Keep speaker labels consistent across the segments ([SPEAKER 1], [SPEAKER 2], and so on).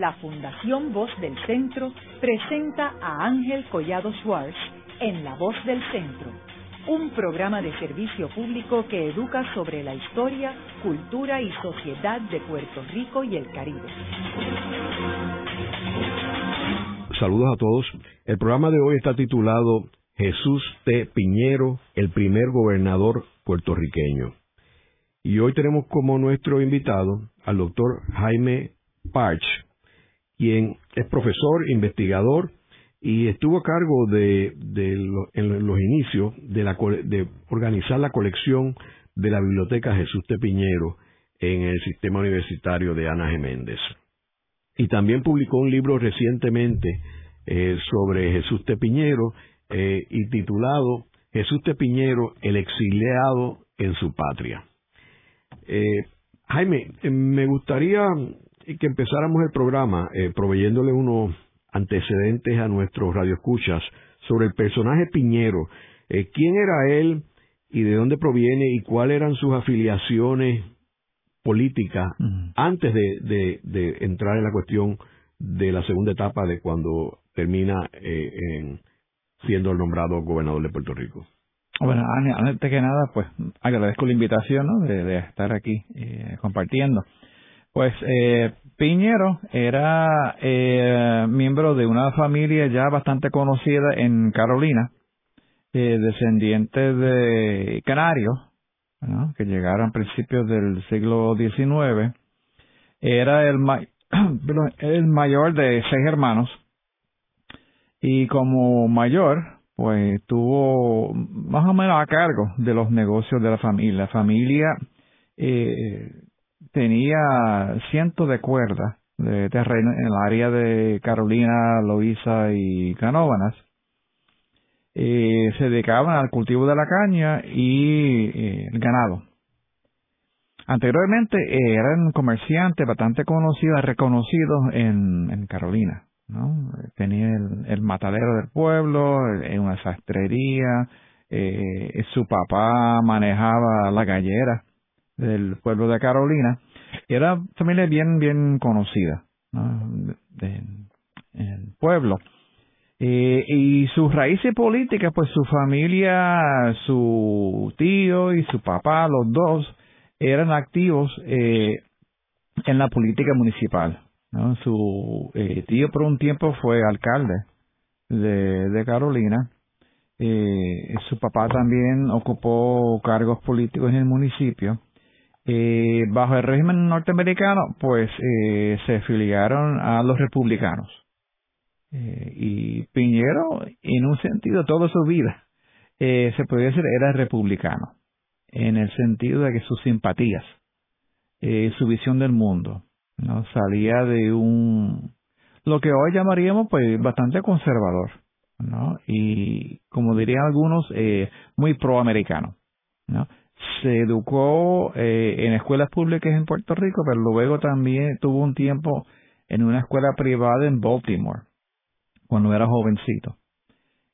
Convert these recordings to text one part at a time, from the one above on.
[SPEAKER 1] la Fundación Voz del Centro presenta a Ángel Collado Schwartz en La Voz del Centro, un programa de servicio público que educa sobre la historia, cultura y sociedad de Puerto Rico y el Caribe.
[SPEAKER 2] Saludos a todos. El programa de hoy está titulado Jesús T. Piñero, el primer gobernador puertorriqueño. Y hoy tenemos como nuestro invitado al doctor Jaime Parch, quien es profesor, investigador y estuvo a cargo de, en los inicios de, la, de organizar la colección de la Biblioteca Jesús T. Piñero en el sistema universitario de Ana Geméndez. Y también publicó un libro recientemente eh, sobre Jesús T. Piñero eh, y titulado Jesús T. Piñero, el exiliado en su patria. Eh, Jaime, me gustaría que empezáramos el programa eh, proveyéndole unos antecedentes a nuestros radioescuchas sobre el personaje Piñero. Eh, ¿Quién era él y de dónde proviene y cuáles eran sus afiliaciones políticas antes de, entrar en la cuestión de la segunda etapa de cuando termina eh, siendo el nombrado gobernador de Puerto Rico?
[SPEAKER 3] Bueno, antes que nada, pues agradezco la invitación de, estar aquí eh, compartiendo. Pues eh, Piñero era eh, miembro de una familia ya bastante conocida en Carolina, eh, descendientes de canarios, que llegaron a principios del siglo XIX. Era el, el mayor de seis hermanos y como mayor, pues tuvo más o menos a cargo de los negocios de la familia. La familia eh, tenía cientos de cuerdas de terreno en el área de Carolina, Loíza y Canóvanas. Eh, se dedicaban al cultivo de la caña y eh, el ganado. Anteriormente eh, eran comerciantes bastante conocidos, reconocidos en, Carolina. ¿no? Tenía el, matadero del pueblo, una sastrería, eh, su papá manejaba la gallera del pueblo de Carolina. Era familia bien, bien conocida ¿no? en el pueblo. Eh, y sus raíces políticas, pues su familia, su tío y su papá, los dos, eran activos eh, en la política municipal. Su eh, tío por un tiempo fue alcalde de, de Carolina. Eh, su papá también ocupó cargos políticos en el municipio. Eh, bajo el régimen norteamericano, pues eh, se afiliaron a los republicanos. Eh, y Piñero, en un sentido, toda su vida, eh, se podría decir, era republicano, en el sentido de que sus simpatías, eh, su visión del mundo, no salía de un lo que hoy llamaríamos pues bastante conservador no y como dirían algunos muy proamericano no se educó eh, en escuelas públicas en Puerto Rico pero luego también tuvo un tiempo en una escuela privada en Baltimore cuando era jovencito.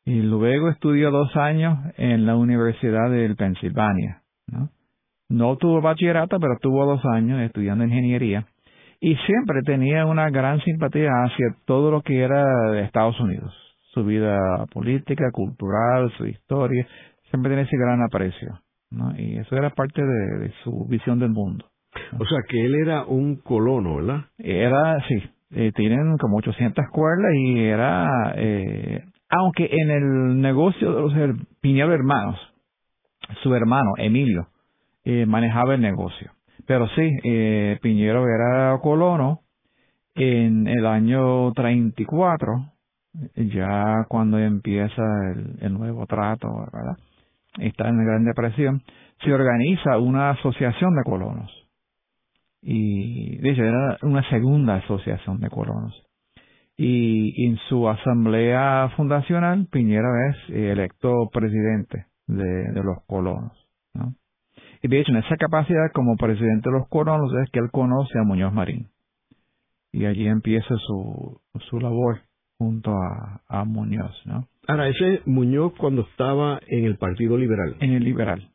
[SPEAKER 3] Y luego estudió dos años en la Universidad del Pensilvania no tuvo bachillerato pero tuvo dos años estudiando ingeniería. Y siempre tenía una gran simpatía hacia todo lo que era de Estados Unidos, su vida política, cultural, su historia, siempre tenía ese gran aprecio, ¿no? Y eso era parte de, su visión del mundo.
[SPEAKER 2] O sea, que él era un colono, ¿verdad?
[SPEAKER 3] Era, sí, eh, tienen como 800 cuerdas y era, eh, aunque en el negocio de los Piñero Hermanos, su hermano, Emilio, eh, manejaba el negocio. Pero sí, eh, Piñero era colono en el año 34, ya cuando empieza el, nuevo trato, ¿verdad? Está en la Gran Depresión, se organiza una asociación de colonos. Y, de hecho, era una segunda asociación de colonos. Y, en su asamblea fundacional, Piñero es electo presidente de, de los colonos. ¿no? Y de hecho, en esa capacidad como presidente de los colonos es que él conoce a Muñoz Marín. Y allí empieza su, su labor junto a, a Muñoz, ¿no?
[SPEAKER 2] Ahora, ese Muñoz cuando estaba en el Partido Liberal.
[SPEAKER 3] En el Liberal.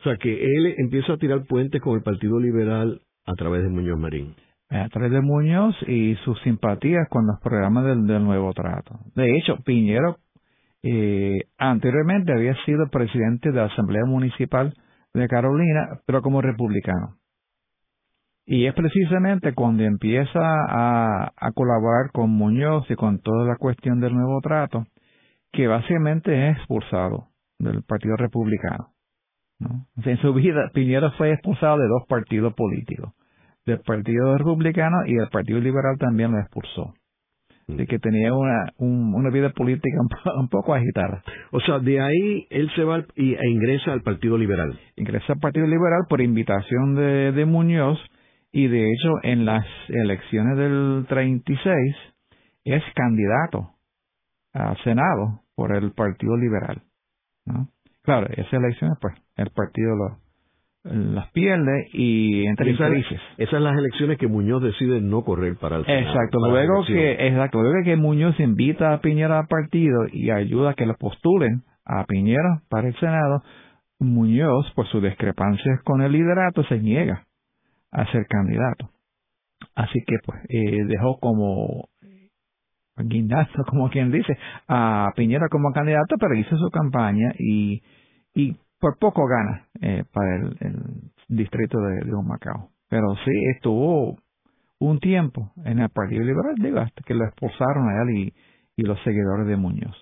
[SPEAKER 2] O sea, que él empieza a tirar puentes con el Partido Liberal a través de Muñoz Marín.
[SPEAKER 3] a través de Muñoz y sus simpatías con los programas del, nuevo trato. De hecho, Piñero eh, anteriormente había sido presidente de la Asamblea Municipal de Carolina, pero como republicano. Y es precisamente cuando empieza a, colaborar con Muñoz y con toda la cuestión del nuevo trato, que básicamente es expulsado del Partido Republicano. en su vida, Piñero fue expulsado de dos partidos políticos del Partido Republicano y el Partido Liberal también lo expulsó. Mm. De que tenía una, una vida política un, poco agitada.
[SPEAKER 2] O sea, de ahí él se va y, e ingresa al Partido Liberal.
[SPEAKER 3] Ingresa al Partido Liberal por invitación de, de Muñoz y de hecho en las elecciones del 36 es candidato al Senado por el Partido Liberal. ¿no? Claro, esas elecciones pues el partido lo, las pierde y entre en crisis.
[SPEAKER 2] Esas son las elecciones que Muñoz decide no correr para el
[SPEAKER 3] Senado, Exacto, luego que exacto, luego que Muñoz invita a Piñera al partido y ayuda a que lo postulen a Piñera para el Senado, Muñoz, por sus discrepancias con el liderato, se niega a ser candidato. Así que pues eh, dejó como guindazo, como quien dice, a Piñera como candidato, pero hizo su campaña y, y por poco gana eh, para el, distrito de, de Humacao. Pero sí estuvo un tiempo en el Partido Liberal, digo, hasta que lo expulsaron a él y, y los seguidores de Muñoz.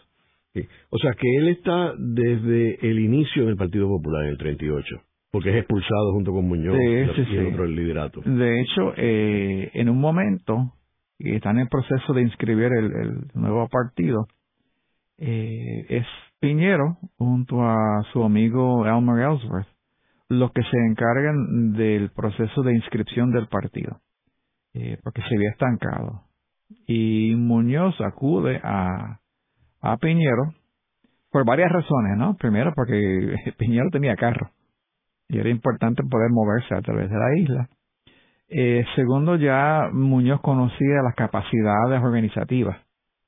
[SPEAKER 2] O sea que él está desde el inicio del Partido Popular en el 38, porque es expulsado junto con Muñoz y el otro liderato.
[SPEAKER 3] De hecho, eh, en un momento, y está en proceso de inscribir el, el nuevo partido, eh, es Piñero, junto a su amigo Elmer Ellsworth, los que se encargan del proceso de inscripción del partido, eh, porque se había estancado. Y Muñoz acude a, a Piñero por varias razones, ¿no? Primero, porque Piñero tenía carro y era importante poder moverse a través de la isla. Eh, segundo, ya Muñoz conocía las capacidades organizativas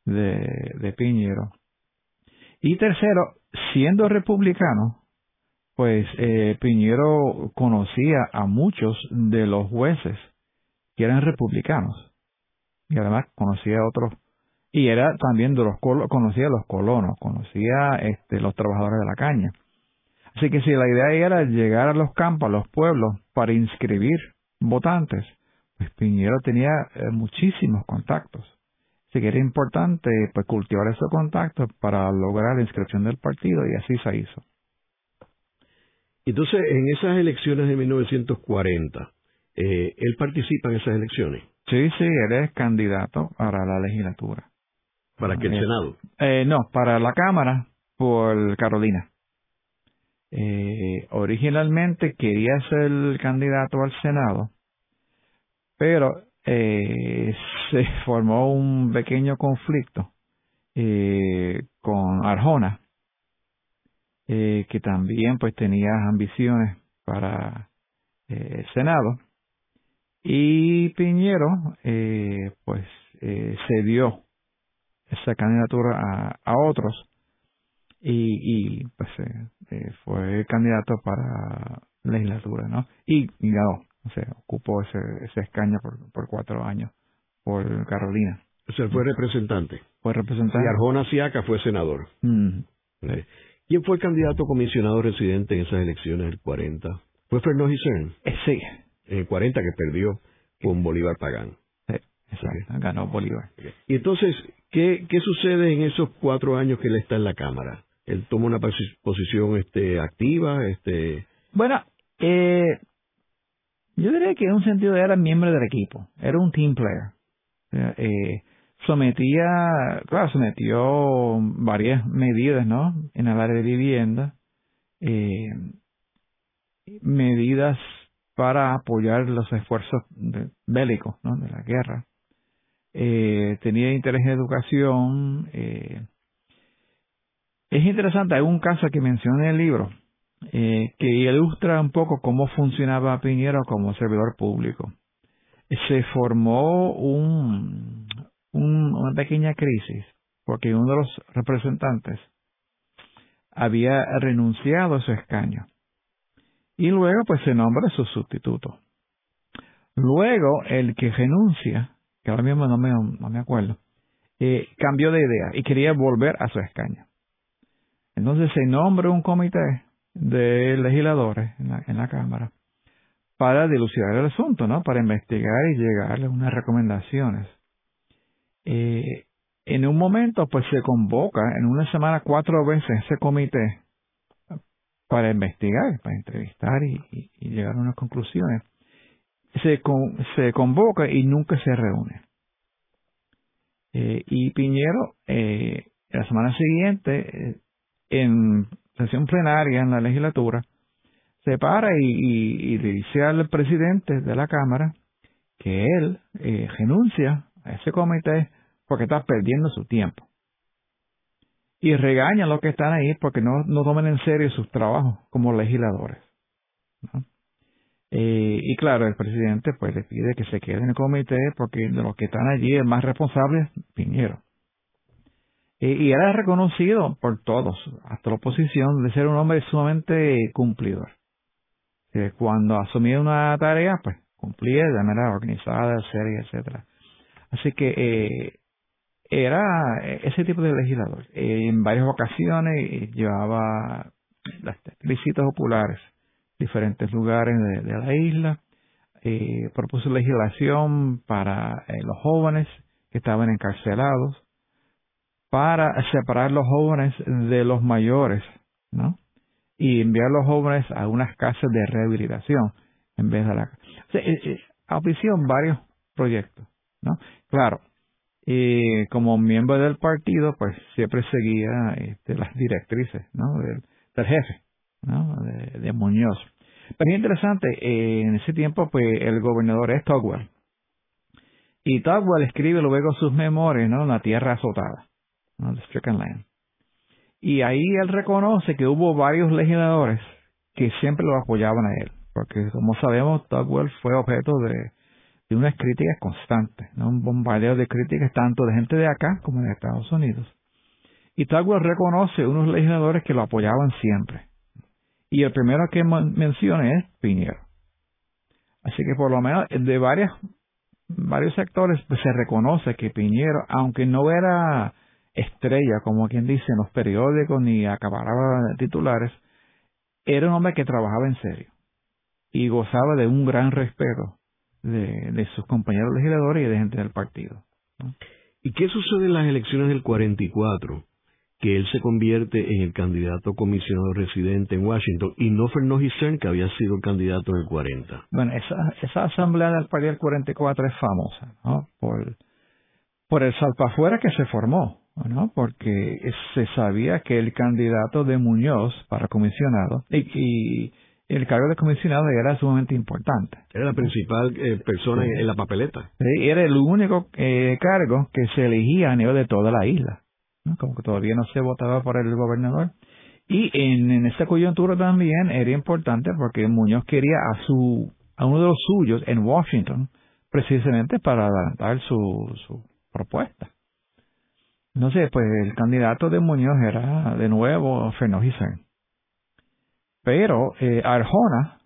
[SPEAKER 3] de, Piñero y tercero, siendo republicano, pues eh, Piñero conocía a muchos de los jueces que eran republicanos y además conocía a otros y era también de los conocía a los colonos, conocía este, los trabajadores de la caña. Así que si la idea era llegar a los campos, a los pueblos para inscribir votantes, pues Piñero tenía eh, muchísimos contactos. Así que era importante pues, cultivar esos contactos para lograr la inscripción del partido y así se hizo.
[SPEAKER 2] Entonces, en esas elecciones de 1940, eh, ¿él participa en esas elecciones?
[SPEAKER 3] Sí, sí, él es candidato para la legislatura.
[SPEAKER 2] ¿Para qué el Senado?
[SPEAKER 3] Eh, no, para la Cámara por Carolina. Eh, originalmente quería ser candidato al Senado, pero eh, se formó un pequeño conflicto eh, con Arjona, que también pues tenía ambiciones para el Senado, y Piñero pues cedió esa candidatura a otros y, y pues eh, fue candidato para legislatura, ¿no? Y, y ganó o sea, ocupó ese, ese escaño por, por cuatro años por Carolina.
[SPEAKER 2] O sea, fue representante.
[SPEAKER 3] Fue representante.
[SPEAKER 2] Y Arjona Siaca fue senador. Mm. ¿Quién fue el candidato comisionado residente en esas elecciones del 40? ¿Fue Fernando Gisern?
[SPEAKER 3] Eh, sí.
[SPEAKER 2] En el 40 que perdió con Bolívar Pagán.
[SPEAKER 3] Sí, exacto. Ganó Bolívar.
[SPEAKER 2] Y entonces, ¿qué, ¿qué sucede en esos cuatro años que él está en la Cámara? ¿Él toma una posición este, activa? este
[SPEAKER 3] Bueno, eh, yo diría que en un sentido era miembro del equipo, era un team player. Eh, sometía, claro, sometió varias medidas, ¿no? En el área de vivienda, eh, medidas para apoyar los esfuerzos bélicos, ¿no? De la guerra. Eh, tenía interés en educación. Eh, es interesante, hay un caso que mencioné en el libro, eh, que ilustra un poco cómo funcionaba Piñero como servidor público. Se formó un, una pequeña crisis porque uno de los representantes había renunciado a su escaño y luego pues se nombra su sustituto. Luego, el que renuncia, que ahora mismo no me, acuerdo, eh, cambió de idea y quería volver a su escaño. Entonces se nombra un comité de legisladores en la, en la Cámara para dilucidar el asunto, ¿no? Para investigar y llegarle unas recomendaciones. Eh, en un momento, pues se convoca en una semana cuatro veces ese comité para investigar, para entrevistar y, llegar a unas conclusiones. Se, se convoca y nunca se reúne. Eh, y Piñero, eh, la semana siguiente, eh, en sesión plenaria en la legislatura, se para y, le dice al presidente de la Cámara que él renuncia a ese comité porque está perdiendo su tiempo. Y regaña a los que están ahí porque no, no toman en serio sus trabajos como legisladores. Eh, y claro, el presidente pues le pide que se quede en el comité porque de los que están allí el más responsable es Piñero. Y era reconocido por todos, hasta la oposición, de ser un hombre sumamente cumplidor. cuando asumía una tarea, pues cumplía de manera organizada, seria, etcétera. Así que eh, era ese tipo de legislador. en varias ocasiones llevaba las visitas populares diferentes lugares de, la isla. Propuso legislación para eh, los jóvenes que estaban encarcelados, para separar los jóvenes de los mayores, ¿no? Y enviar a los jóvenes a unas casas de rehabilitación en vez de la. O sea, eh, varios proyectos, ¿no? Claro, y como miembro del partido, pues siempre seguía este, las directrices. Del, jefe, de Muñoz. Pero es interesante, eh, en ese tiempo pues el gobernador es Togwell. Y Togwell escribe luego sus memorias, ¿no? La tierra azotada, ¿no? The Stricken Land. Y ahí él reconoce que hubo varios legisladores que siempre lo apoyaban a él. Porque como sabemos, Togwell fue objeto de, de unas críticas constantes. Un bombardeo de críticas tanto de gente de acá como de Estados Unidos. Y Togwell reconoce unos legisladores que lo apoyaban siempre. Y el primero que menciona es Piñero. Así que por lo menos de varios, varios sectores pues, se reconoce que Piñero, aunque no era estrella, como quien dice, en los periódicos ni acababa titulares, era un hombre que trabajaba en serio y gozaba de un gran respeto de, de sus compañeros legisladores y de gente del partido.
[SPEAKER 2] ¿Y qué sucede en las elecciones del 44? que él se convierte en el candidato comisionado residente en Washington y no Fernando Cern, que había sido el candidato en el 40.
[SPEAKER 3] Bueno, esa, esa asamblea del Partido del 44 es famosa, ¿no? Por, por el salpafuera que se formó, ¿no? Porque se sabía que el candidato de Muñoz para comisionado y, el cargo de comisionado era sumamente importante.
[SPEAKER 2] Era la principal eh, persona en, la papeleta.
[SPEAKER 3] Sí, era el único eh, cargo que se elegía a nivel de toda la isla como que todavía no se votaba por el gobernador. Y en, en esta coyuntura también era importante porque Muñoz quería a su a uno de los suyos en Washington precisamente para adelantar su, su propuesta. No sé, pues el candidato de Muñoz era de nuevo Fernando Pero eh, Arjona,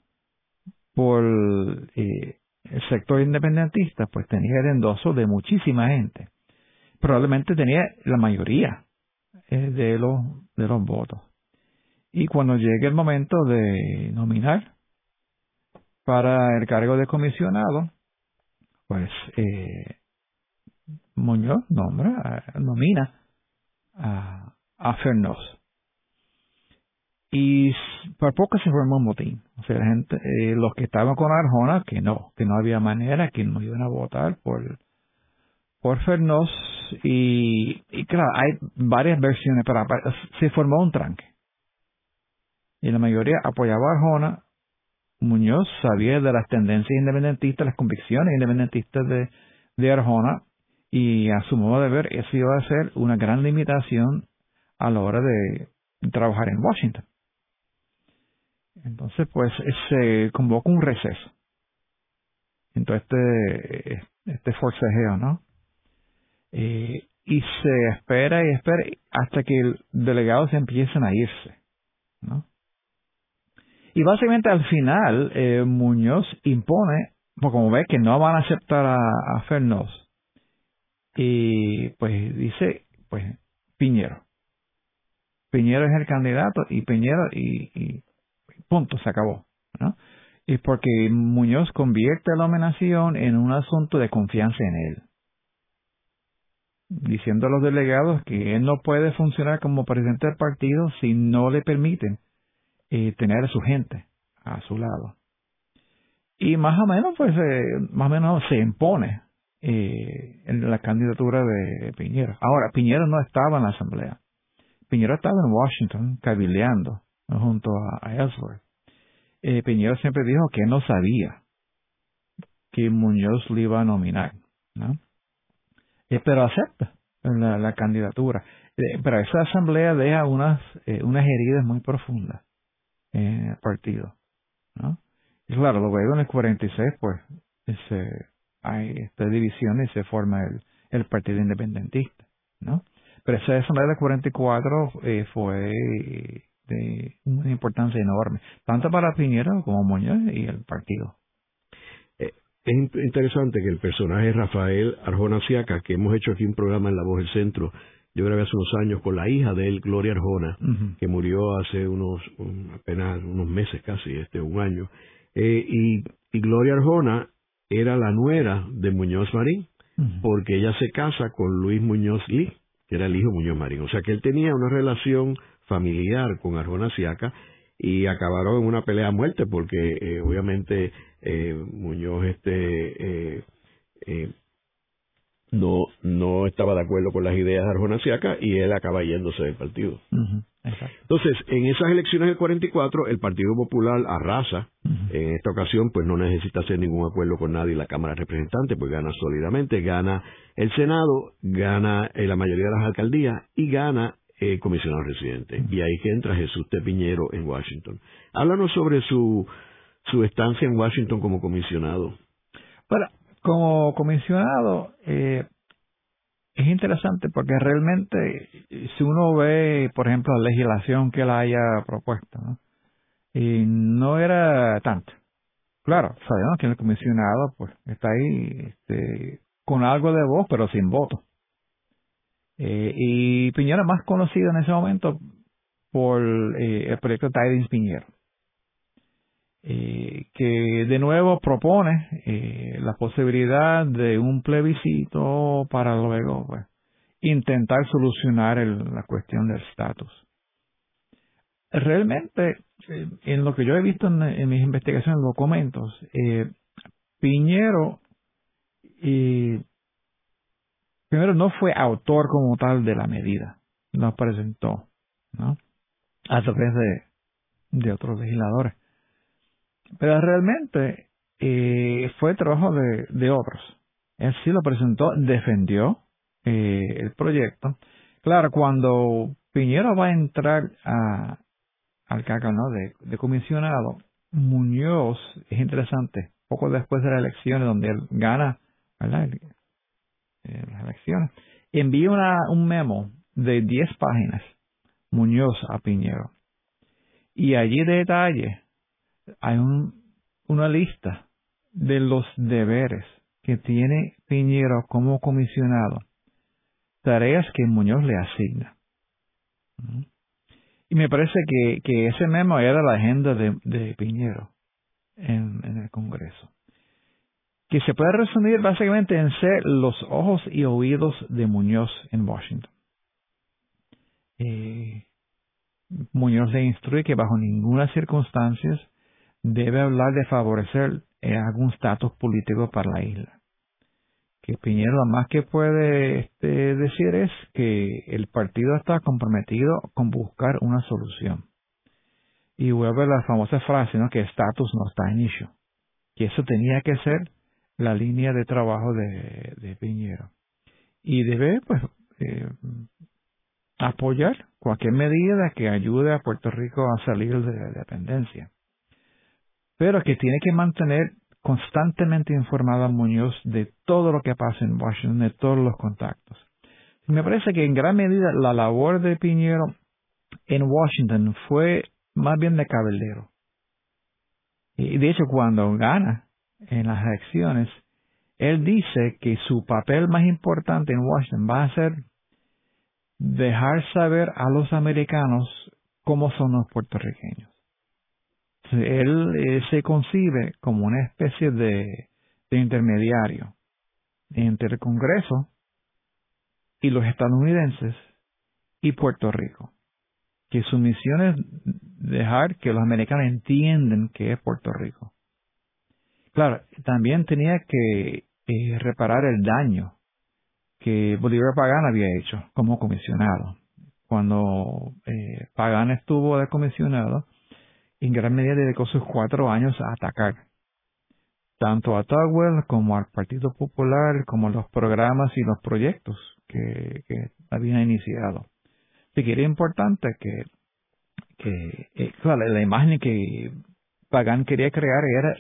[SPEAKER 3] por eh, el sector independentista, pues tenía el endoso de muchísima gente probablemente tenía la mayoría eh, de los de los votos. Y cuando llegue el momento de nominar para el cargo de comisionado, pues eh, Muñoz nombra, nomina a, a Fernos. Y por poco se formó un motín. O sea, eh, los que estaban con Arjona, que no, que no había manera, que no iban a votar por, por Fernos y, claro, hay varias versiones, pero se formó un tranque. Y la mayoría apoyaba a Arjona. Muñoz sabía de las tendencias independentistas, las convicciones independentistas de, de Arjona, y a su modo de ver, eso iba a ser una gran limitación a la hora de trabajar en Washington. Entonces, pues, se convoca un receso. Entonces, este, este forcejeo, ¿no? Eh, y se espera y espera hasta que delegados empiecen a irse. ¿no? Y básicamente al final eh, Muñoz impone pues como ve que no van a aceptar a, a Fernos, y pues dice, pues Piñero. Piñero es el candidato y Piñero y, punto, se acabó. ¿no? Y porque Muñoz convierte la nominación en un asunto de confianza en él. Diciendo a los delegados que él no puede funcionar como presidente del partido si no le permiten eh, tener a su gente a su lado. Y más o menos, pues, eh, más o menos se impone eh, en la candidatura de Piñera. Ahora, Piñera no estaba en la asamblea. Piñera estaba en Washington cabildeando junto a, Ellsworth. Eh, siempre dijo que no sabía que Muñoz lo iba a nominar, ¿no? Eh, pero acepta la, candidatura. Eh, pero esa asamblea deja unas, eh, unas heridas muy profundas en el partido, ¿no? Y claro, luego en el 46, pues, ese, hay esta división y se forma el, el Partido Independentista, ¿no? Pero esa asamblea del 44 eh, fue de una importancia enorme, tanto para Piñera como Muñoz y el partido.
[SPEAKER 2] Eh, es interesante que el personaje Rafael Arjona Siaca, que hemos hecho aquí un programa en La Voz del Centro, yo grabé hace unos años con la hija de él, Gloria Arjona, que murió hace unos apenas unos meses casi, este un año, eh, y, y Gloria Arjona era la nuera de Muñoz Marín, porque ella se casa con Luis Muñoz Lee, que era el hijo de Muñoz Marín. O sea que él tenía una relación familiar con Arjona Siaca y acabaron en una pelea a muerte porque eh, obviamente eh, Muñoz este eh, no no estaba de acuerdo con las ideas de Arjona Siaca y él acaba yéndose del partido. Entonces, en esas elecciones del 44, el Partido Popular arrasa. En esta ocasión, pues no necesita hacer ningún acuerdo con nadie en la Cámara de Representantes, pues gana sólidamente, gana el Senado, gana eh, la mayoría de las alcaldías y gana el eh, comisionado residente. Y ahí que entra Jesús Tepiñero en Washington. Háblanos sobre su, su estancia en Washington como comisionado.
[SPEAKER 3] Bueno, como comisionado, eh, es interesante porque realmente si uno ve, por ejemplo, la legislación que él haya propuesto, ¿no? y no era tanto. Claro, sabemos que el comisionado pues está ahí este, con algo de voz, pero sin voto. Eh, y Piñera más conocido en ese momento por eh, el proyecto Tidings Piñero, eh, que de nuevo propone eh, la posibilidad de un plebiscito para luego pues, intentar solucionar la cuestión del estatus. Realmente, eh, en lo que yo he visto en, mis investigaciones, documentos, eh, Piñero primero no fue autor como tal de la medida, no presentó. A través de otros legisladores. Pero realmente eh, fue trabajo de, otros. Él sí lo presentó, defendió eh, el proyecto. Claro, cuando Piñera va a entrar al cargo ¿no? de, de comisionado, Muñoz, es interesante, poco después de las elecciones, donde él gana. Eh, las elecciones, envía un memo de 10 páginas, Muñoz a Piñero. Y allí detalle hay un, una lista de los deberes que tiene Piñero como comisionado, tareas que Muñoz le asigna. Y me parece que, ese memo era la agenda de, Piñero en, en, el Congreso. Que se puede resumir básicamente en ser los ojos y oídos de Muñoz en Washington. Eh, Muñoz le instruye que bajo ninguna circunstancia debe hablar de favorecer eh, algún estatus político para la isla. Que Piñera lo más que puede este, decir es que el partido está comprometido con buscar una solución. Y vuelve la famosa frase, ¿no? Que estatus no está en issue. Que eso tenía que ser la línea de trabajo de, Piñera. Y debe, pues, eh, apoyar cualquier medida que ayude a Puerto Rico a salir de la dependencia pero que tiene que mantener constantemente informado a Muñoz de todo lo que pasa en Washington, de todos los contactos. Me parece que en gran medida la labor de Piñero en Washington fue más bien de cabellero. Y de hecho, cuando gana en las elecciones, él dice que su papel más importante en Washington va a ser dejar saber a los americanos cómo son los puertorriqueños. Él eh, se concibe como una especie de, intermediario entre el Congreso y los estadounidenses y Puerto Rico. Que su misión es dejar que los americanos entiendan que es Puerto Rico. Claro, también tenía que eh, reparar el daño que Bolívar Pagán había hecho como comisionado. Cuando eh, Pagán estuvo de comisionado, en gran medida dedicó sus cuatro años a atacar tanto a Tugwell como al Partido Popular, como los programas y los proyectos que, que habían iniciado. Así que era importante que, eh, la imagen que Pagán quería crear era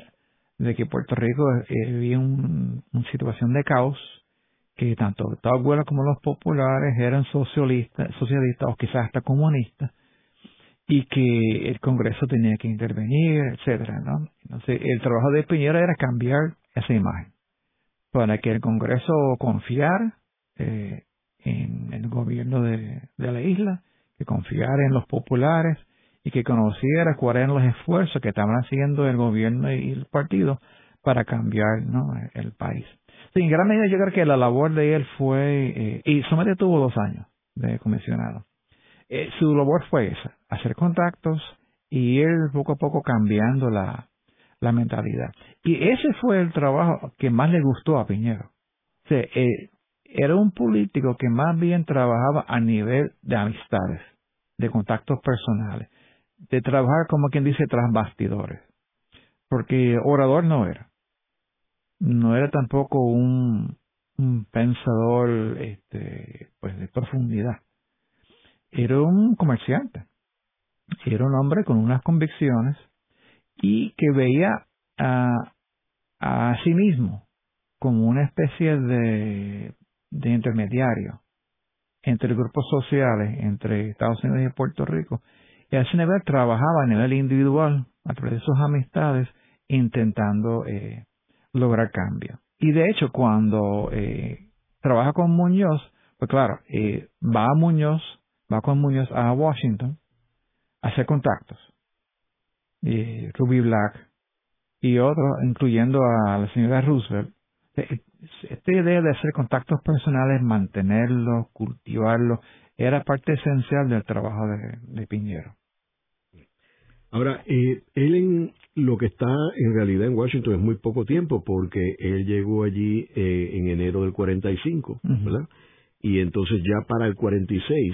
[SPEAKER 3] de que Puerto Rico eh, vivía un, una situación de caos, que tanto Tugwell como los populares eran socialistas, socialistas o quizás hasta comunistas, y que el Congreso tenía que intervenir, etcétera. Entonces, el trabajo de Piñera era cambiar esa imagen para que el Congreso confiara eh, en el gobierno de, la isla, que confiara en los populares y que conociera cuáles eran los esfuerzos que estaban haciendo el gobierno y el partido para cambiar el país. Sí, en gran medida yo creo que la labor de él fue, eh, y solamente tuvo dos años de comisionado. Eh, su labor fue esa, hacer contactos y ir poco a poco cambiando la, mentalidad. Y ese fue el trabajo que más le gustó a Piñero. Eh, era un político que más bien trabajaba a nivel de amistades, de contactos personales de trabajar como quien dice tras bastidores, porque orador no era, no era tampoco un, un pensador este, pues de profundidad, era un comerciante, era un hombre con unas convicciones y que veía a, a sí mismo como una especie de, intermediario entre grupos sociales, entre Estados Unidos y Puerto Rico, y ese nivel trabajaba a nivel individual, a través de sus amistades, intentando eh, lograr cambio. Y de hecho, cuando eh, trabaja con Muñoz, pues claro, eh, va a Muñoz, va con Muñoz a Washington a hacer contactos. Y Ruby Black y otros, incluyendo a la señora Roosevelt. Esta idea de hacer contactos personales, mantenerlos, cultivarlos, era parte esencial del trabajo de, Piñero.
[SPEAKER 2] Ahora, eh, él en lo que está en realidad en Washington es muy poco tiempo porque él llegó allí eh, en enero del 45, ¿verdad? Y entonces ya para el 46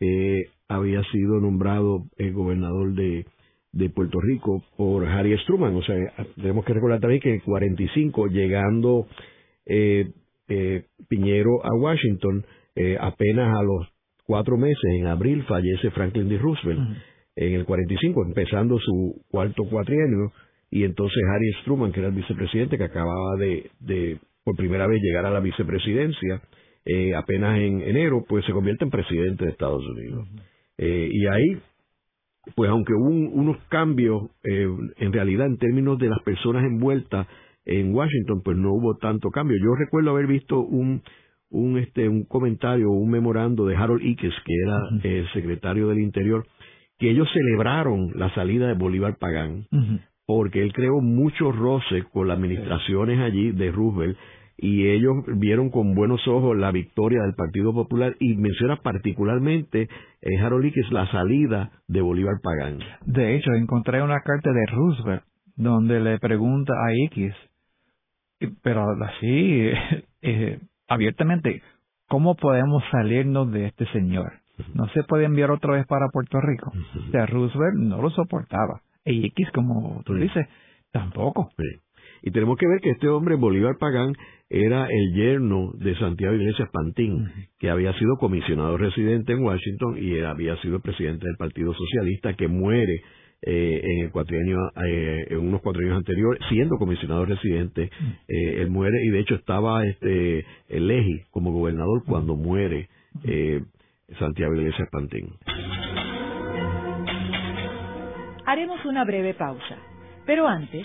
[SPEAKER 2] eh, había sido nombrado el gobernador de, de Puerto Rico por Harry Truman. O sea, tenemos que recordar también que en el 45, llegando eh, eh, Piñero a Washington, eh, apenas a los cuatro meses, en abril, fallece Franklin D. Roosevelt en el 45, empezando su cuarto cuatrienio, y entonces Harry Truman, que era el vicepresidente, que acababa de, de por primera vez llegar a la vicepresidencia, eh, apenas en enero, pues se convierte en presidente de Estados Unidos. Eh, y ahí, pues aunque hubo unos cambios, eh, en realidad en términos de las personas envueltas en Washington, pues no hubo tanto cambio. Yo recuerdo haber visto un, un, este, un comentario, un memorando de Harold Ickes, que era el secretario del Interior, que ellos celebraron la salida de Bolívar Pagán, porque él creó muchos roces con las administraciones allí de Roosevelt, y ellos vieron con buenos ojos la victoria del Partido Popular y menciona particularmente en eh, Harold Ickes la salida de Bolívar Pagán.
[SPEAKER 3] De hecho, encontré una carta de Roosevelt donde le pregunta a Ickes, pero así, eh, abiertamente, ¿cómo podemos salirnos de este señor? No se puede enviar otra vez para Puerto Rico. O sea, Roosevelt no lo soportaba. Y X, como tú dices, tampoco.
[SPEAKER 2] Y tenemos que ver que este hombre, Bolívar Pagán, era el yerno de Santiago Iglesias Pantín, que había sido comisionado residente en Washington y había sido presidente del Partido Socialista, que muere eh, en el cuatrienio, eh, en unos cuatrienios anteriores, siendo comisionado residente, eh, él muere y de hecho estaba este Leji como gobernador cuando muere eh, Santiago Iglesias Pantín.
[SPEAKER 1] Haremos una breve pausa, pero antes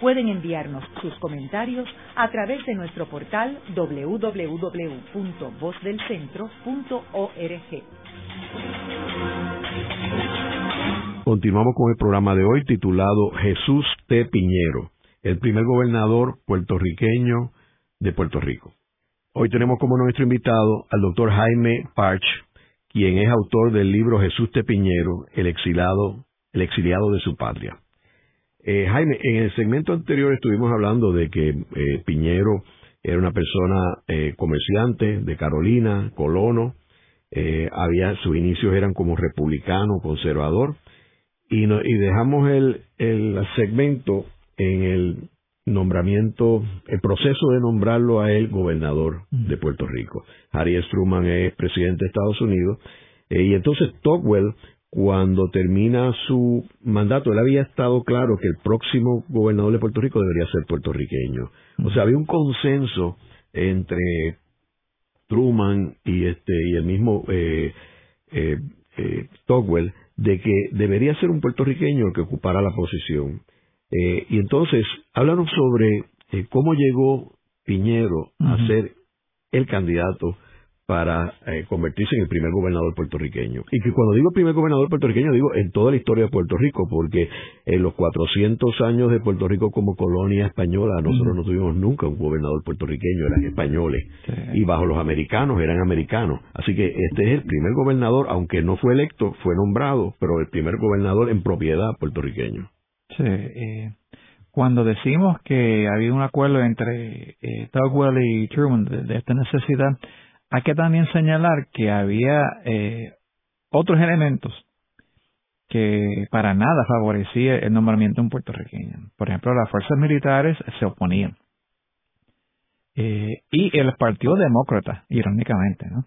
[SPEAKER 1] Pueden enviarnos sus comentarios a través de nuestro portal www.vozdelcentro.org.
[SPEAKER 2] Continuamos con el programa de hoy titulado Jesús T. Piñero, el primer gobernador puertorriqueño de Puerto Rico. Hoy tenemos como nuestro invitado al doctor Jaime Parch, quien es autor del libro Jesús T. Piñero, el exilado, el exiliado de su patria. Eh, Jaime, en el segmento anterior estuvimos hablando de que eh, Piñero era una persona eh, comerciante de Carolina, colono, había sus inicios eran como republicano, conservador, y, y dejamos el, el segmento en el nombramiento, el proceso de nombrarlo a él gobernador de Puerto Rico. Harry Truman es presidente de Estados Unidos. Y entonces Tocqueville cuando termina su mandato, él había estado claro que el próximo gobernador de Puerto Rico debería ser puertorriqueño. O sea, había un consenso entre Truman y este y el mismo eh, eh, eh de que debería ser un puertorriqueño el que ocupara la posición. Eh, y entonces, háblanos sobre eh, cómo llegó Piñero a ser el candidato para eh, convertirse en el primer gobernador puertorriqueño. Y que cuando digo primer gobernador puertorriqueño, digo en toda la historia de Puerto Rico, porque en los 400 años de Puerto Rico como colonia española, nosotros no tuvimos nunca un gobernador puertorriqueño, eran españoles. Y bajo los americanos eran americanos. Así que este es el primer gobernador, aunque no fue electo, fue nombrado, pero el primer gobernador en propiedad puertorriqueño.
[SPEAKER 3] Sí, eh, cuando decimos que había un acuerdo entre eh, Tugwell y Truman de esta necesidad, hay que también señalar que había eh, otros elementos que para nada favorecía el nombramiento en puertorriqueño. Por ejemplo, las fuerzas militares se oponían. Eh, y el Partido Demócrata, irónicamente, ¿no?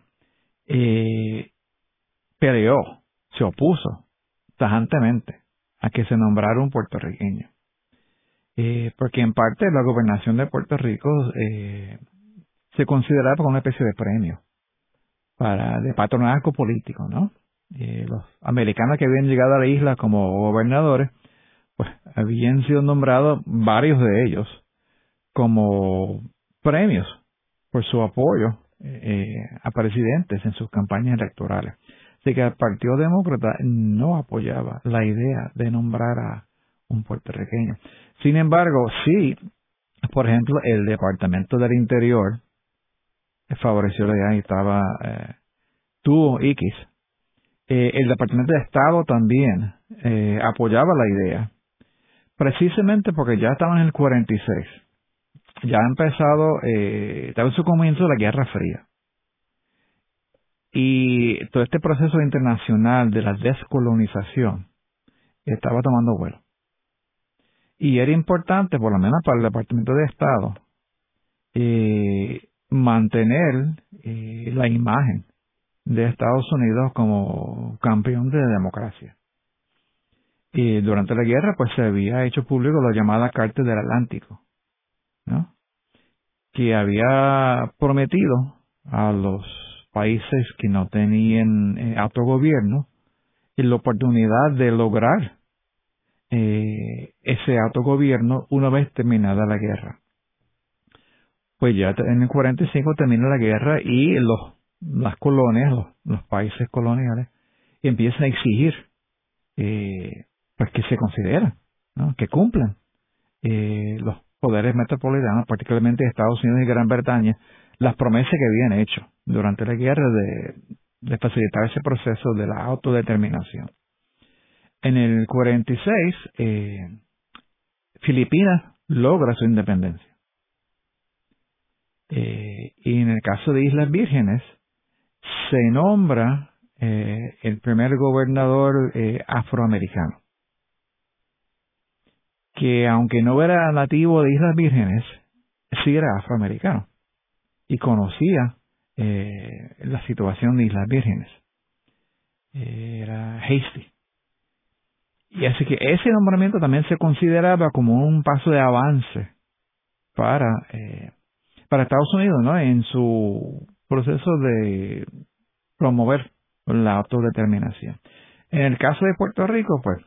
[SPEAKER 3] Eh, peleó, se opuso tajantemente a que se nombrara un puertorriqueño. porque en parte la gobernación de Puerto Rico se consideraba como una especie de premio para de patronazgo político, ¿no? Los americanos que habían llegado a la isla como gobernadores, pues habían sido nombrados varios de ellos como premios por su apoyo eh, a presidentes en sus campañas electorales. Así que el Partido Demócrata no apoyaba la idea de nombrar a un puertorriqueño. Sin embargo, sí, por ejemplo, el Departamento del Interior favoreció la idea y estaba, eh, tuvo X. Eh, el Departamento de Estado también eh, apoyaba la idea, precisamente porque ya estaban en el 46. Ya ha empezado, eh, estaba en su comienzo la Guerra Fría. Y todo este proceso internacional de la descolonización estaba tomando vuelo. Y era importante, por lo menos para el Departamento de Estado, eh, mantener eh, la imagen de Estados Unidos como campeón de democracia. Y durante la guerra, pues se había hecho público la llamada Carta del Atlántico. Que había prometido a los países que no tenían eh, autogobierno la oportunidad de lograr eh, ese autogobierno una vez terminada la guerra pues ya en el 45 termina la guerra y los, las colonias, los, países coloniales, empiezan a exigir eh, pues que se consideren, que cumplan eh, los poderes metropolitanos, particularmente Estados Unidos y Gran Bretaña, las promesas que habían hecho durante la guerra de, facilitar ese proceso de la autodeterminación. En el 46, eh, Filipinas logra su independencia. Eh, y en el caso de Islas Vírgenes, se nombra eh, el primer gobernador eh, afroamericano, que aunque no era nativo de Islas Vírgenes, sí era afroamericano y conocía la situación de Islas Vírgenes. era hasty. Y así que ese nombramiento también se consideraba como un paso de avance para, para Estados Unidos, ¿no? En su proceso de promover la autodeterminación. En el caso de Puerto Rico, pues,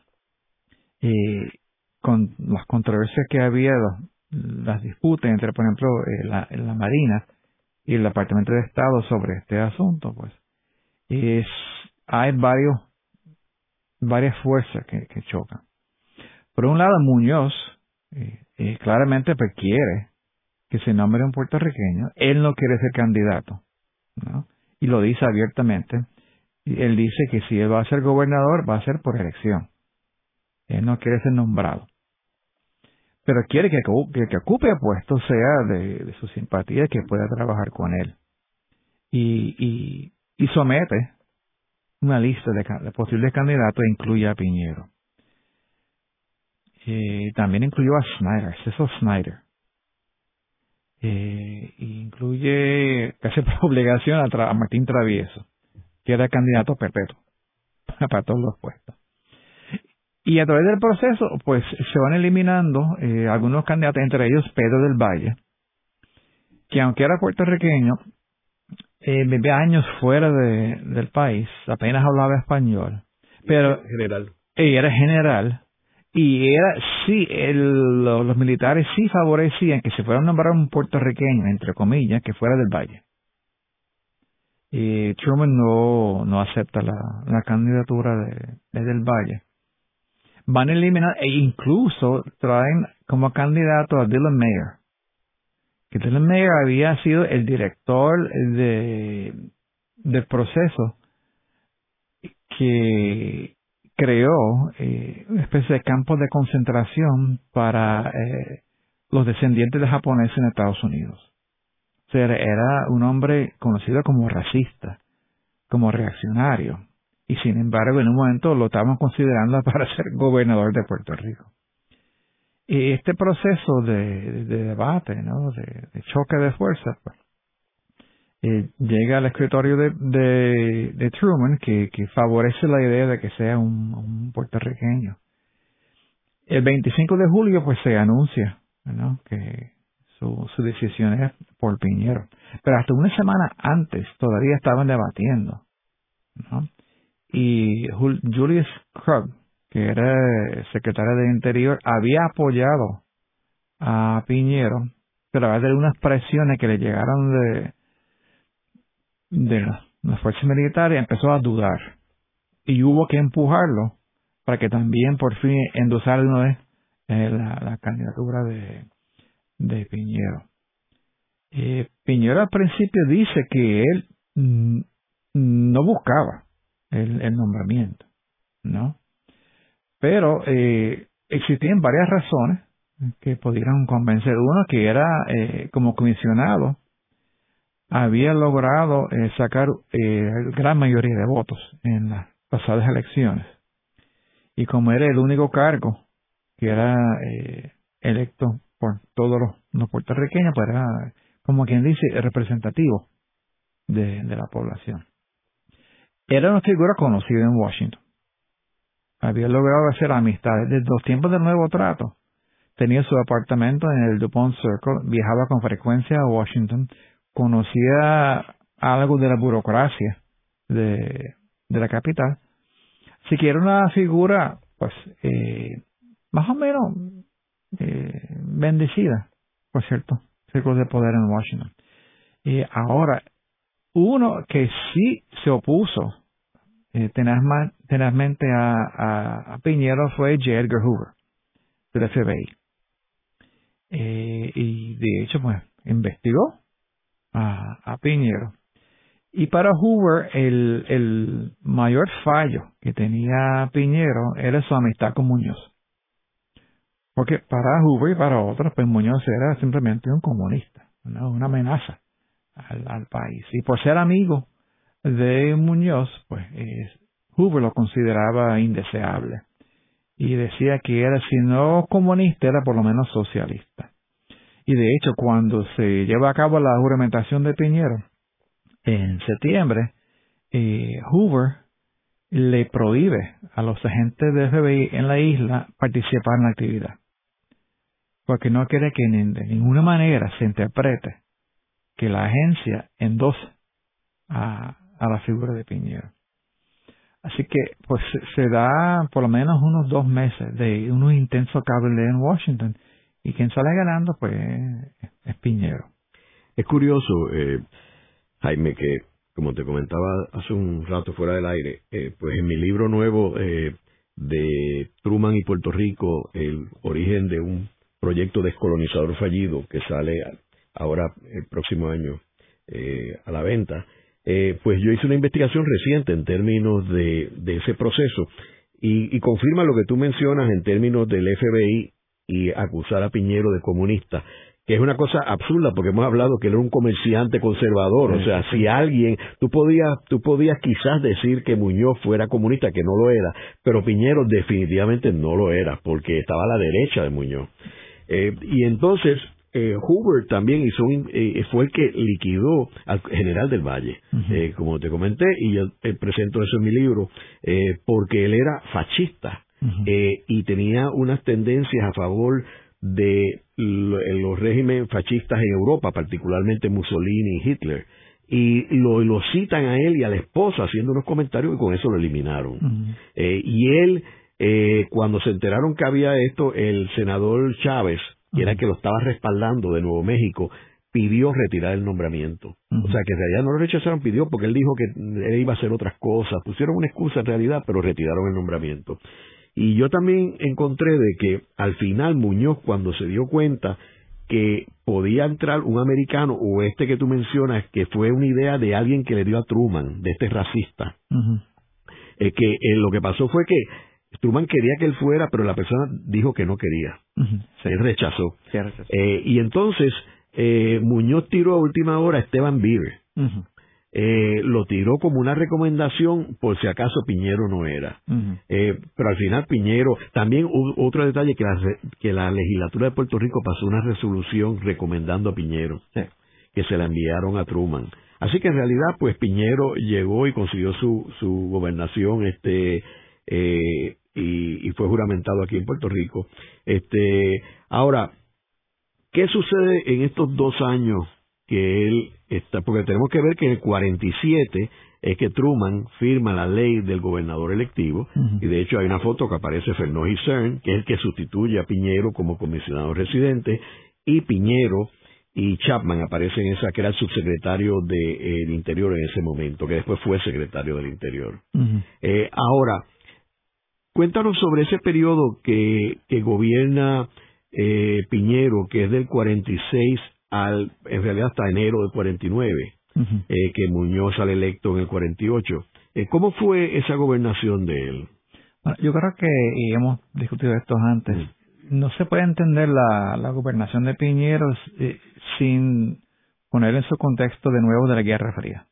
[SPEAKER 3] eh, con las controversias que ha habido, las disputas entre, por ejemplo, eh, la, Marina y el Departamento de Estado sobre este asunto, pues, es, hay varios, varias fuerzas que, chocan. Por un lado, Muñoz eh, claramente pues, que se nombre un puertorriqueño. Él no quiere ser candidato, ¿no? Y lo dice abiertamente. Y él dice que si él va a ser gobernador, va a ser por elección. Él no quiere ser nombrado. Pero quiere que, que, ocupe puesto sea de, su simpatía, que pueda trabajar con él. Y, y, somete una lista de, posibles candidatos e incluye a Piñero. Eh, también incluyó a Snyder, Cecil Snyder. Eh, incluye casi por obligación a, Martín Travieso, que era candidato perpetuo para todos los puestos. Y a través del proceso, pues se van eliminando eh, algunos candidatos, entre ellos Pedro del Valle, que aunque era puertorriqueño, eh, vivía años fuera de, del país, apenas hablaba español, pero
[SPEAKER 2] general.
[SPEAKER 3] era general y era sí, el, los, militares sí favorecían que se fuera a nombrar un puertorriqueño, entre comillas, que fuera del Valle. Y Truman no, no acepta la, la candidatura de, de del Valle van a eliminar e incluso traen como candidato a Dylan Mayer. Que Dylan Mayer había sido el director de, del proceso que creó eh, una especie de campo de concentración para eh, los descendientes de japoneses en Estados Unidos. O sea, era un hombre conocido como racista, como reaccionario y sin embargo en un momento lo estaban considerando para ser gobernador de Puerto Rico. Y este proceso de, debate, de, choque de fuerzas, pues, eh, llega al escritorio de, de, Truman que, favorece la idea de que sea un, puertorriqueño. El 25 de julio pues se anuncia que su, su decisión es por Piñero. Pero hasta una semana antes todavía estaban debatiendo. y Julius Krug, que era secretario de Interior, había apoyado a Piñero, pero a de unas presiones que le llegaron de, de las fuerzas militares, empezó a dudar. Y hubo que empujarlo para que también por fin vez eh, la, candidatura de, de Piñero. Eh, Piñero al principio dice que él no buscaba el, nombramiento, ¿no? Pero eh, existían varias razones que pudieran convencer. Uno que era eh, como comisionado, había logrado eh, sacar eh, gran mayoría de votos en las pasadas elecciones. Y como era el único cargo que era eh, electo por todos los, puertorriqueños, pues era, como quien dice, representativo de la población. Era una figura conocida en Washington. Había logrado hacer amistades desde los tiempos del nuevo trato. Tenía su apartamento en el DuPont Circle, viajaba con frecuencia a Washington, conocía algo de la burocracia de, la capital. Si quiere una figura, pues, eh, más o menos eh, bendecida, por cierto, círculos de poder en Washington. Y ahora, uno que sí se opuso eh, tenazmente a, a, Piñero fue J. Edgar Hoover, del FBI. Eh, y de hecho, pues, investigó a, Piñero. Y para Hoover, el, el mayor fallo que tenía Piñero era su amistad con Muñoz. Porque para Hoover y para otros, pues Muñoz era simplemente un comunista, una amenaza al, país. Y por ser amigo de Muñoz, pues Hoover lo consideraba indeseable y decía que era, si no comunista, era por lo menos socialista. Y de hecho, cuando se lleva a cabo la juramentación de Piñero, en septiembre, eh, Hoover le prohíbe a los agentes del FBI en la isla participar en la actividad. Porque no quiere que de ninguna manera se interprete que la agencia endosa a, a la figura de Piñero. Así que, pues, se da por lo menos unos dos meses de unos intensos cables en Washington. Y quien sale ganando, pues, es Piñero.
[SPEAKER 2] Es curioso, eh, Jaime, que como te comentaba hace un rato fuera del aire, eh, pues en mi libro nuevo eh, de Truman y Puerto Rico, el origen de un proyecto descolonizador fallido que sale ahora el próximo año eh, a la venta, pues yo hice una investigación reciente en términos de, de ese proceso y, y, confirma lo que tú mencionas en términos del FBI y acusar a Piñero de comunista que es una cosa absurda porque hemos hablado que él era un comerciante conservador, o sea, si alguien, tú podías, tú podías quizás decir que Muñoz fuera comunista, que no lo era, pero Piñero definitivamente no lo era, porque estaba a la derecha de Muñoz. Eh, y entonces, eh, Hoover también hizo eh, fue el que liquidó al general del Valle, eh, como te comenté, y yo presento eso en mi libro, porque él era fascista y tenía unas tendencias a favor de los regímenes fascistas en Europa, particularmente Mussolini y Hitler. Y lo, lo citan a él y a la esposa haciendo unos comentarios y con eso lo eliminaron. eh, y él, eh, cuando se enteraron que había esto, el senador Chávez, que era el que lo estaba respaldando de Nuevo México, pidió retirar el nombramiento. O sea que en realidad no lo rechazaron, pidió porque él dijo que él iba a hacer otras cosas. Pusieron una excusa en realidad, pero retiraron el nombramiento. Y yo también encontré de que al final Muñoz, cuando se dio cuenta que podía entrar un americano o este que tú mencionas, que fue una idea de alguien que le dio a Truman, de este racista, eh, que eh, lo que pasó fue que Truman quería que él fuera, pero la persona dijo que no quería. Se rechazó. Eh, y entonces eh, Muñoz tiró a última hora a Esteban Bieber eh, lo tiró como una recomendación por si acaso Piñero no era. eh, pero al final Piñero, también hubo otro detalle que la, que la legislatura de Puerto Rico pasó una resolución recomendando a Piñero, que se la enviaron a Truman. Así que en realidad pues Piñero llegó y consiguió su, su gobernación este eh, y, y fue juramentado aquí en Puerto Rico. Este, ahora, ¿qué sucede en estos dos años que él está, porque tenemos que ver que en el 47 es que Truman firma la ley del gobernador electivo, y de hecho hay una foto que aparece Fernández Cern, que es el que sustituye a Piñero como comisionado residente, y Piñero y Chapman aparecen en esa que era el subsecretario del Interior en ese momento, que después fue secretario del Interior. eh, ahora, cuéntanos sobre ese periodo que, que gobierna eh, Piñero, que es del 46 al, en realidad hasta enero del 49, uh -huh. eh, que Muñoz sale electo en el 48. Eh, ¿Cómo fue esa gobernación de él?
[SPEAKER 3] Bueno, yo creo que, y hemos discutido esto antes, mm. no se puede entender la, la gobernación de Piñeros eh, sin poner en su contexto de nuevo de la Guerra Fría.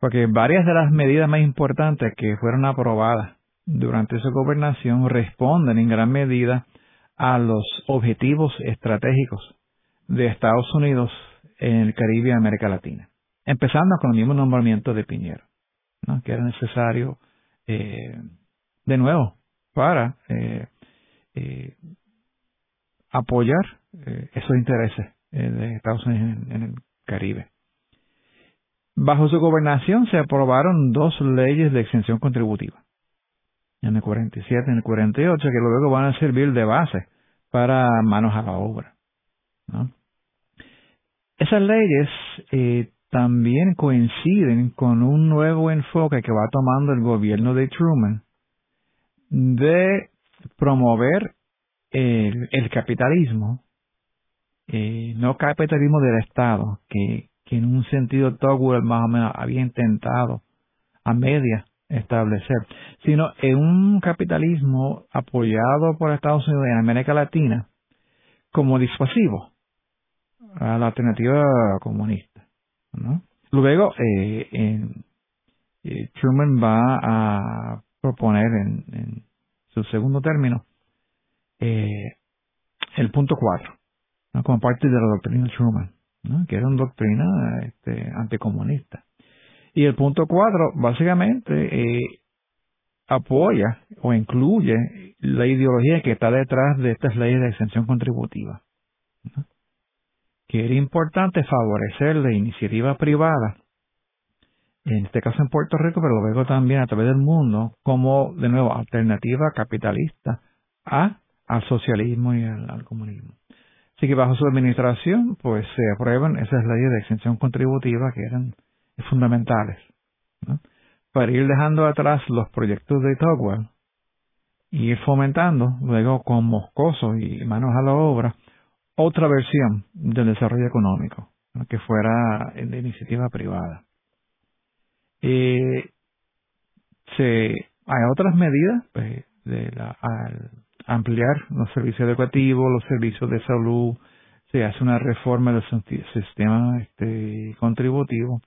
[SPEAKER 3] Porque varias de las medidas más importantes que fueron aprobadas durante su gobernación responden en gran medida a los objetivos estratégicos de Estados Unidos en el Caribe y América Latina. Empezando con el mismo nombramiento de Piñero, que era necesario eh, de nuevo para eh, eh, apoyar esos intereses de Estados Unidos en, el Caribe. Bajo su gobernación se aprobaron dos leyes de exención contributiva, en el 47 y en el 48, que luego van a servir de base para manos a la obra. Esas leyes eh, también coinciden con un nuevo enfoque que va tomando el gobierno de Truman de promover el, capitalismo, eh, no capitalismo del Estado, que, en un sentido Tocqueville más o menos había intentado a media establecer, sino en un capitalismo apoyado por Estados Unidos en América Latina como disuasivo a la alternativa comunista. ¿no? Luego, eh, eh, Truman va a proponer en, en su segundo término eh, el punto 4, ¿no? como parte de la doctrina Truman, que era una doctrina este, anticomunista. Y el punto cuatro, básicamente, eh, apoya o incluye la ideología que está detrás de estas leyes de exención contributiva. Que era importante favorecer la iniciativa privada, en este caso en Puerto Rico, pero luego también a través del mundo, como, de nuevo, alternativa capitalista a, al socialismo y al comunismo. Así que bajo su administración, pues se aprueban esas leyes de exención contributiva que eran fundamentales. Para ir dejando atrás los proyectos de Togwell y ir fomentando, luego con Moscoso y manos a la obra, otra versión del desarrollo económico, que fuera de iniciativa privada. Eh, se, hay otras medidas pues, de la, al, ampliar los servicios educativos, los servicios de salud, se hace una reforma del sistema este, contributivo.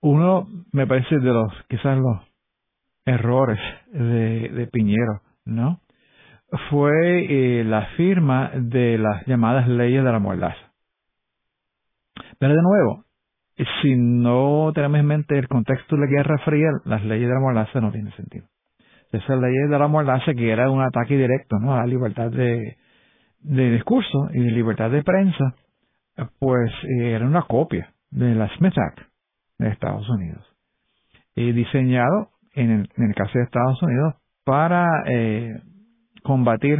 [SPEAKER 3] Uno, me parece, de los, quizás los errores de, de Piñero, ¿no? Fue eh, la firma de las llamadas leyes de la mordaza. Pero de nuevo, si no tenemos en mente el contexto de la Guerra Fría, las leyes de la mordaza no tienen sentido esa ley de la mordaza que era un ataque directo ¿no? a la libertad de, discurso y de libertad de prensa, pues eh, era una copia de la Smith Act de Estados Unidos. Diseñado, en el, el caso de Estados Unidos, para eh, combatir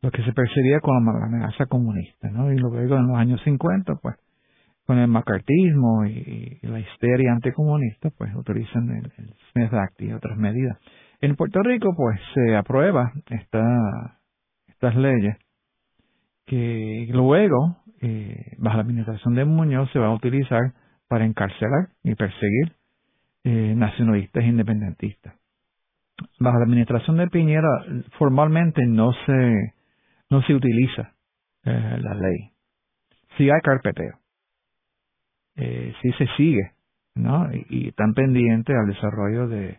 [SPEAKER 3] lo que se percibía como la amenaza comunista. ¿no? Y luego en los años 50, pues, con el macartismo y, la histeria anticomunista, pues utilizan el Smith Act y otras medidas. En Puerto Rico, pues, se aprueba esta, estas leyes que luego, eh, bajo la administración de Muñoz, se va a utilizar para encarcelar y perseguir eh, nacionalistas independentistas. Bajo la administración de Piñera, formalmente no se, no se utiliza eh, la ley. Sí hay carpeteo. Eh, sí se sigue, ¿no? Y, y están pendientes al desarrollo de,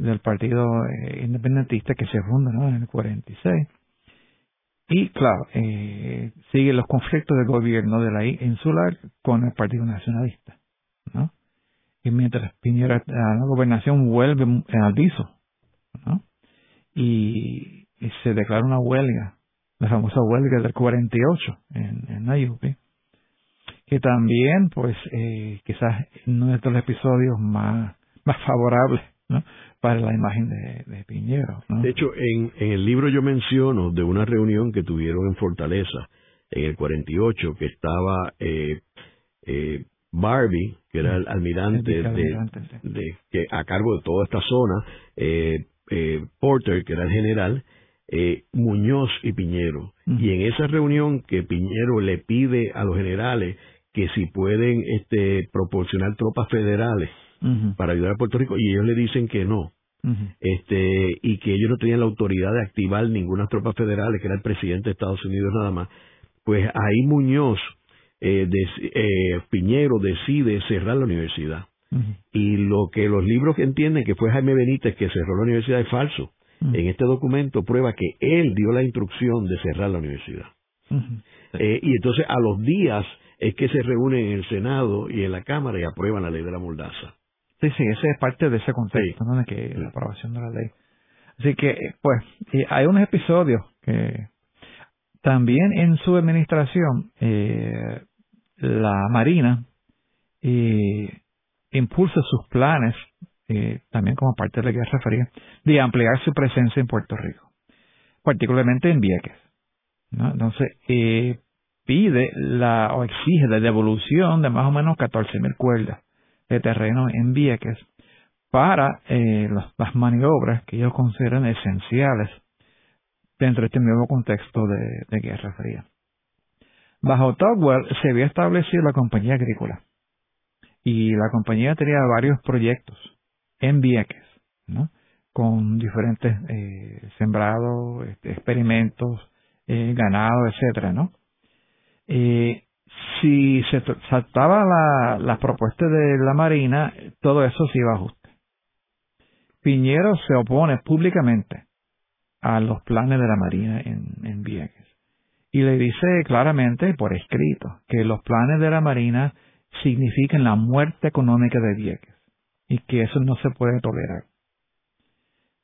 [SPEAKER 3] del Partido eh, Independentista que se funda en el 46. Y claro, eh, sigue los conflictos del gobierno de la insular con el Partido Nacionalista. ¿no? Y mientras Piñera la gobernación vuelve al viso. ¿No? Y, se declara una huelga, la famosa huelga del 48 en, en Nayubi, que también, pues, eh, quizás no es de los episodios más, más favorables ¿no? para la imagen de, Piñero.
[SPEAKER 2] De hecho, en, en el libro yo menciono de una reunión que tuvieron en Fortaleza en el 48, que estaba eh, eh, Barbie, que era el almirante, de, que a cargo de toda esta zona, eh, eh, Porter, que era el general, eh, Muñoz y Piñero. Y en esa reunión que Piñero le pide a los generales que si pueden este, proporcionar tropas federales para ayudar a Puerto Rico y ellos le dicen que no. este y que ellos no tenían la autoridad de activar ninguna tropa federal, que era el presidente de Estados Unidos nada más. Pues ahí Muñoz, eh, eh, Piñero decide cerrar la universidad. Y lo que los libros que entienden que fue Jaime Benítez que cerró la universidad es falso. En este documento prueba que él dio la instrucción de cerrar la universidad. Eh, y entonces a los días es que se reúnen en el Senado y en la Cámara y aprueban la ley de la mordaza.
[SPEAKER 3] Sí, sí, ese es parte de ese contexto, ¿no? De que la aprobación de la ley. Así que, pues, hay unos episodios que también en su administración, eh, la Marina eh, impulsa sus planes, eh, también como parte de la Guerra Fría, de ampliar su presencia en Puerto Rico, particularmente en Vieques. Entonces, eh, pide la, o exige la devolución de más o menos 14.000 cuerdas de terreno en Vieques para eh, las, maniobras que ellos consideran esenciales dentro de este nuevo contexto de, Guerra Fría. Bajo Togwell se había establecido la compañía agrícola y la compañía tenía varios proyectos en Vieques, ¿no? con diferentes eh, sembrados, este, experimentos, eh, ganado, etcétera, ¿no? Eh, si se saltaba la, la propuesta de la Marina, todo eso se iba a ajuste. Piñero se opone públicamente a los planes de la Marina en, en Vieques y le dice claramente por escrito que los planes de la Marina significan la muerte económica de Vieques y que eso no se puede tolerar.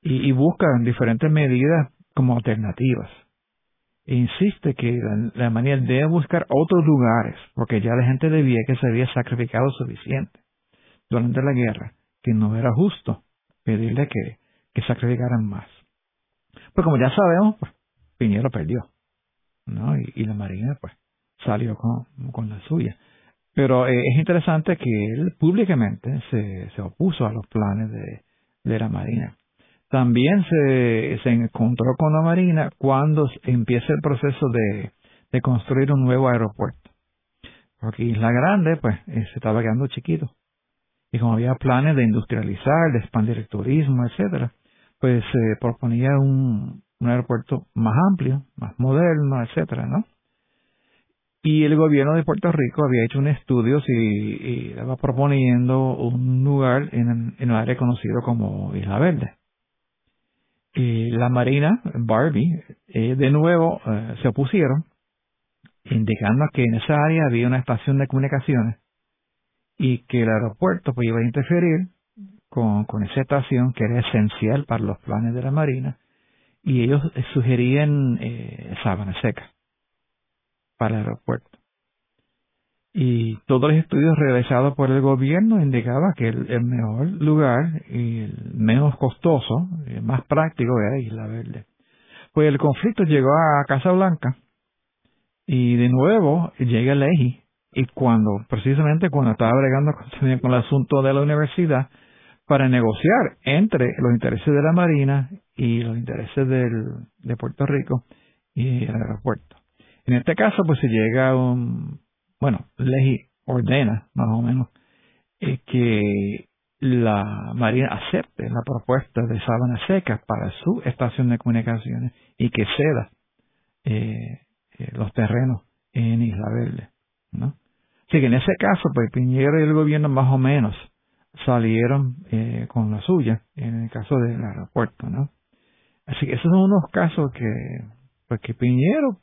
[SPEAKER 3] Y, busca diferentes medidas como alternativas. E insiste que la, Marina debe buscar otros lugares, porque ya la gente de Vieques había sacrificado suficiente durante la guerra, que no era justo pedirle que, que sacrificaran más. Pues como ya sabemos, pues, Piñero perdió. ¿no? Y, la Marina pues salió con, la suya. Pero eh, es interesante que él públicamente se, se opuso a los planes de, de la Marina. También se, se encontró con la Marina cuando empieza el proceso de, de construir un nuevo aeropuerto. Porque Isla Grande, pues, eh, se estaba quedando chiquito. Y como había planes de industrializar, de expandir el turismo, etcétera, pues se proponía un, un aeropuerto más amplio, más moderno, etcétera, ¿no? Y el gobierno de Puerto Rico había hecho un estudio y, estaba proponiendo un lugar en, en, un área conocido como Isla Verde. Y la Marina, Barbie, eh, de nuevo eh, se opusieron, indicando que en esa área había una estación de comunicaciones y que el aeropuerto pues, iba a interferir con, con esa estación que era esencial para los planes de la Marina y ellos sugerían eh, sábana seca para el aeropuerto. Y todos los estudios realizados por el gobierno indicaban que el, mejor lugar y el menos costoso, el más práctico era Isla Verde. Pues el conflicto llegó a Casa Blanca y de nuevo llega Leji y cuando, precisamente cuando estaba bregando con el asunto de la universidad, para negociar entre los intereses de la Marina y los intereses de Puerto Rico y el aeropuerto. En este caso, pues se llega a un, bueno, ley ordena, más o menos, eh, que la Marina acepte la propuesta de Sábana Seca para su estación de comunicaciones y que ceda eh, eh, los terrenos en Isla Verde, ¿no? Así que en ese caso, pues Piñero y el gobierno más o menos salieron con la suya en el caso del aeropuerto, ¿no? Así que esos son unos casos que, pues que Piñero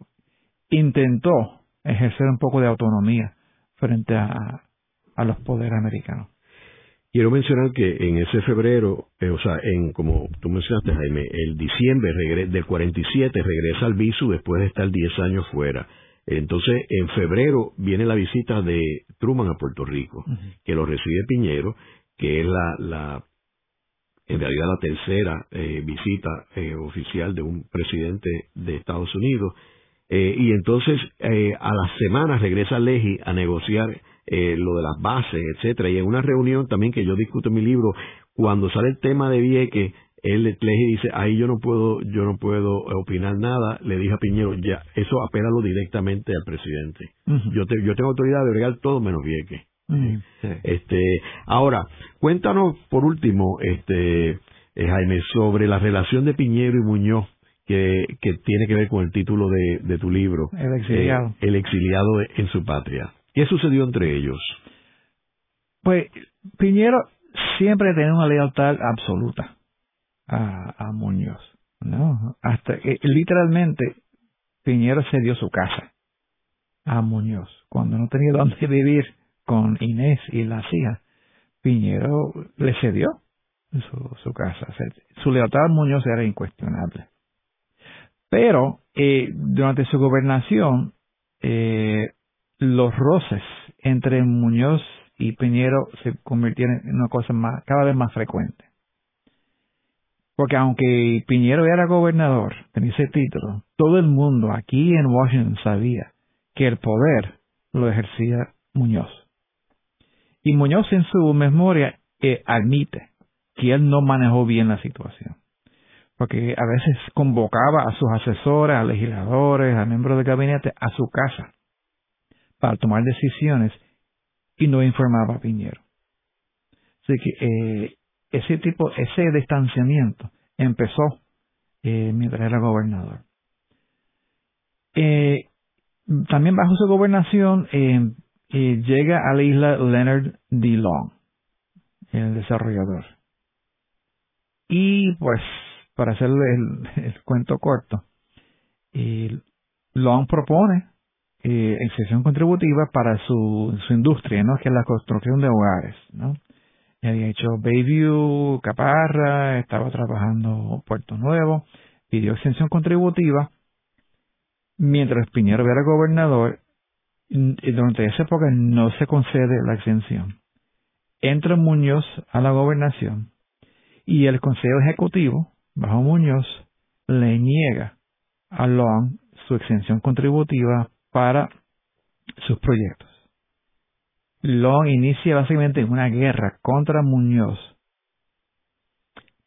[SPEAKER 3] intentó ejercer un poco de autonomía frente a, a los poderes americanos.
[SPEAKER 2] Quiero mencionar que en ese febrero, eh, o sea, en como tú mencionaste, Jaime, el diciembre del 47 regresa al visu después de estar 10 años fuera. Entonces, en febrero viene la visita de Truman a Puerto Rico, que lo recibe Piñero, que es la, la en realidad la tercera eh, visita eh, oficial de un presidente de Estados Unidos. Eh, y entonces a las semanas regresa Leji a negociar lo de las bases, etcétera. Y en una reunión también que yo discuto en mi libro, cuando sale el tema de Vieques, él Leji dice, ahí yo no puedo, yo no puedo opinar nada, le dije a Piñero, ya, eso apélalo directamente al presidente. yo, te, yo tengo autoridad de agregar todo menos Vieques. Este, ahora, cuéntanos por último, este, eh, Jaime, sobre la relación de Piñero y Muñoz que, que tiene que ver con el título de, de tu libro,
[SPEAKER 3] El exiliado.
[SPEAKER 2] Eh, el exiliado en su patria. ¿Qué sucedió entre ellos?
[SPEAKER 3] Pues Piñero siempre tenía una lealtad absoluta a, a Muñoz, ¿no? Hasta que literalmente Piñero cedió su casa a Muñoz cuando no tenía dónde vivir con Inés y las hijas, Piñero le cedió su, su casa. Su lealtad a Muñoz era incuestionable. Pero eh, durante su gobernación, eh, los roces entre Muñoz y Piñero se convirtieron en una cosa cada vez más frecuente. Porque aunque Piñero era gobernador, tenía ese título, todo el mundo aquí en Washington sabía que el poder lo ejercía Muñoz. Y Muñoz en su memoria eh, admite que él no manejó bien la situación. Porque a veces convocaba a sus asesores, a legisladores, a miembros del gabinete a su casa para tomar decisiones y no informaba a Piñero. Así que eh, ese tipo, ese distanciamiento empezó eh, mientras era gobernador. también bajo su gobernación, llega a la isla Leonard D. Long, el desarrollador. Y pues, para hacerle el, cuento corto, Long propone eh, excepción contributiva para su, su industria, ¿no? que es la construcción de hogares. ¿no? había hecho Bayview, Caparra, estaba trabajando Puerto Nuevo, pidió exención contributiva. Mientras Piñero era gobernador, durante esa época no se concede la exención. Entra Muñoz a la gobernación y el Consejo Ejecutivo, bajo Muñoz, le niega a Long su exención contributiva para sus proyectos. Long inicia básicamente una guerra contra Muñoz.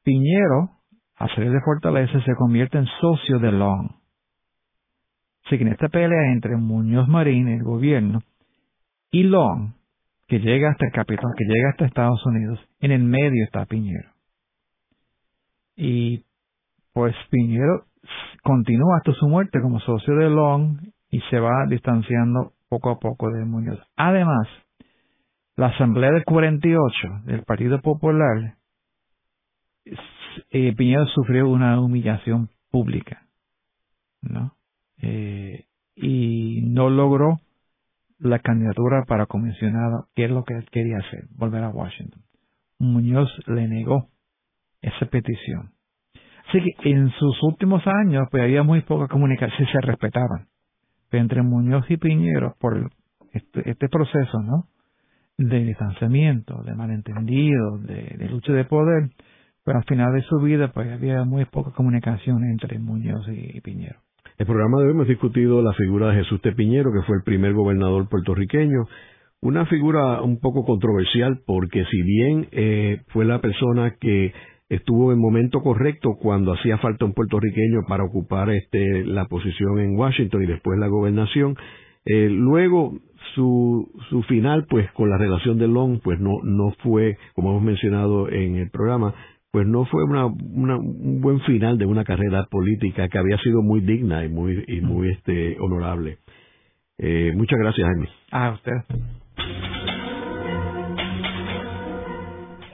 [SPEAKER 3] Piñero, a salir de Fortaleza, se convierte en socio de Long. Así que en esta pelea entre Muñoz Marín, el gobierno, y Long, que llega hasta el Capitol, que llega hasta Estados Unidos, en el medio está Piñero. Y pues Piñero continúa hasta su muerte como socio de Long y se va distanciando poco a poco de Muñoz. Además, la Asamblea del 48 del Partido Popular, eh, Piñero sufrió una humillación pública, ¿no? Eh, y no logró la candidatura para comisionado, que es lo que él quería hacer, volver a Washington. Muñoz le negó esa petición. Así que en sus últimos años pues había muy poca comunicación, se respetaban. Pero entre Muñoz y Piñero, por este, este proceso, ¿no? de distanciamiento, de malentendido, de, lucha de poder, pues al final de su vida pues había muy poca comunicación entre Muñoz y, Piñero.
[SPEAKER 2] El programa de hoy hemos discutido la figura de Jesús de Piñero, que fue el primer gobernador puertorriqueño, una figura un poco controversial porque si bien eh, fue la persona que estuvo en momento correcto cuando hacía falta un puertorriqueño para ocupar este, la posición en Washington y después la gobernación, eh, luego su, su final, pues con la relación de Long, pues no, no fue, como hemos mencionado en el programa, pues no fue una, un buen final de una carrera política que había sido muy digna y muy, y muy este, honorable. Eh, muchas gracias, Jaime.
[SPEAKER 3] A usted.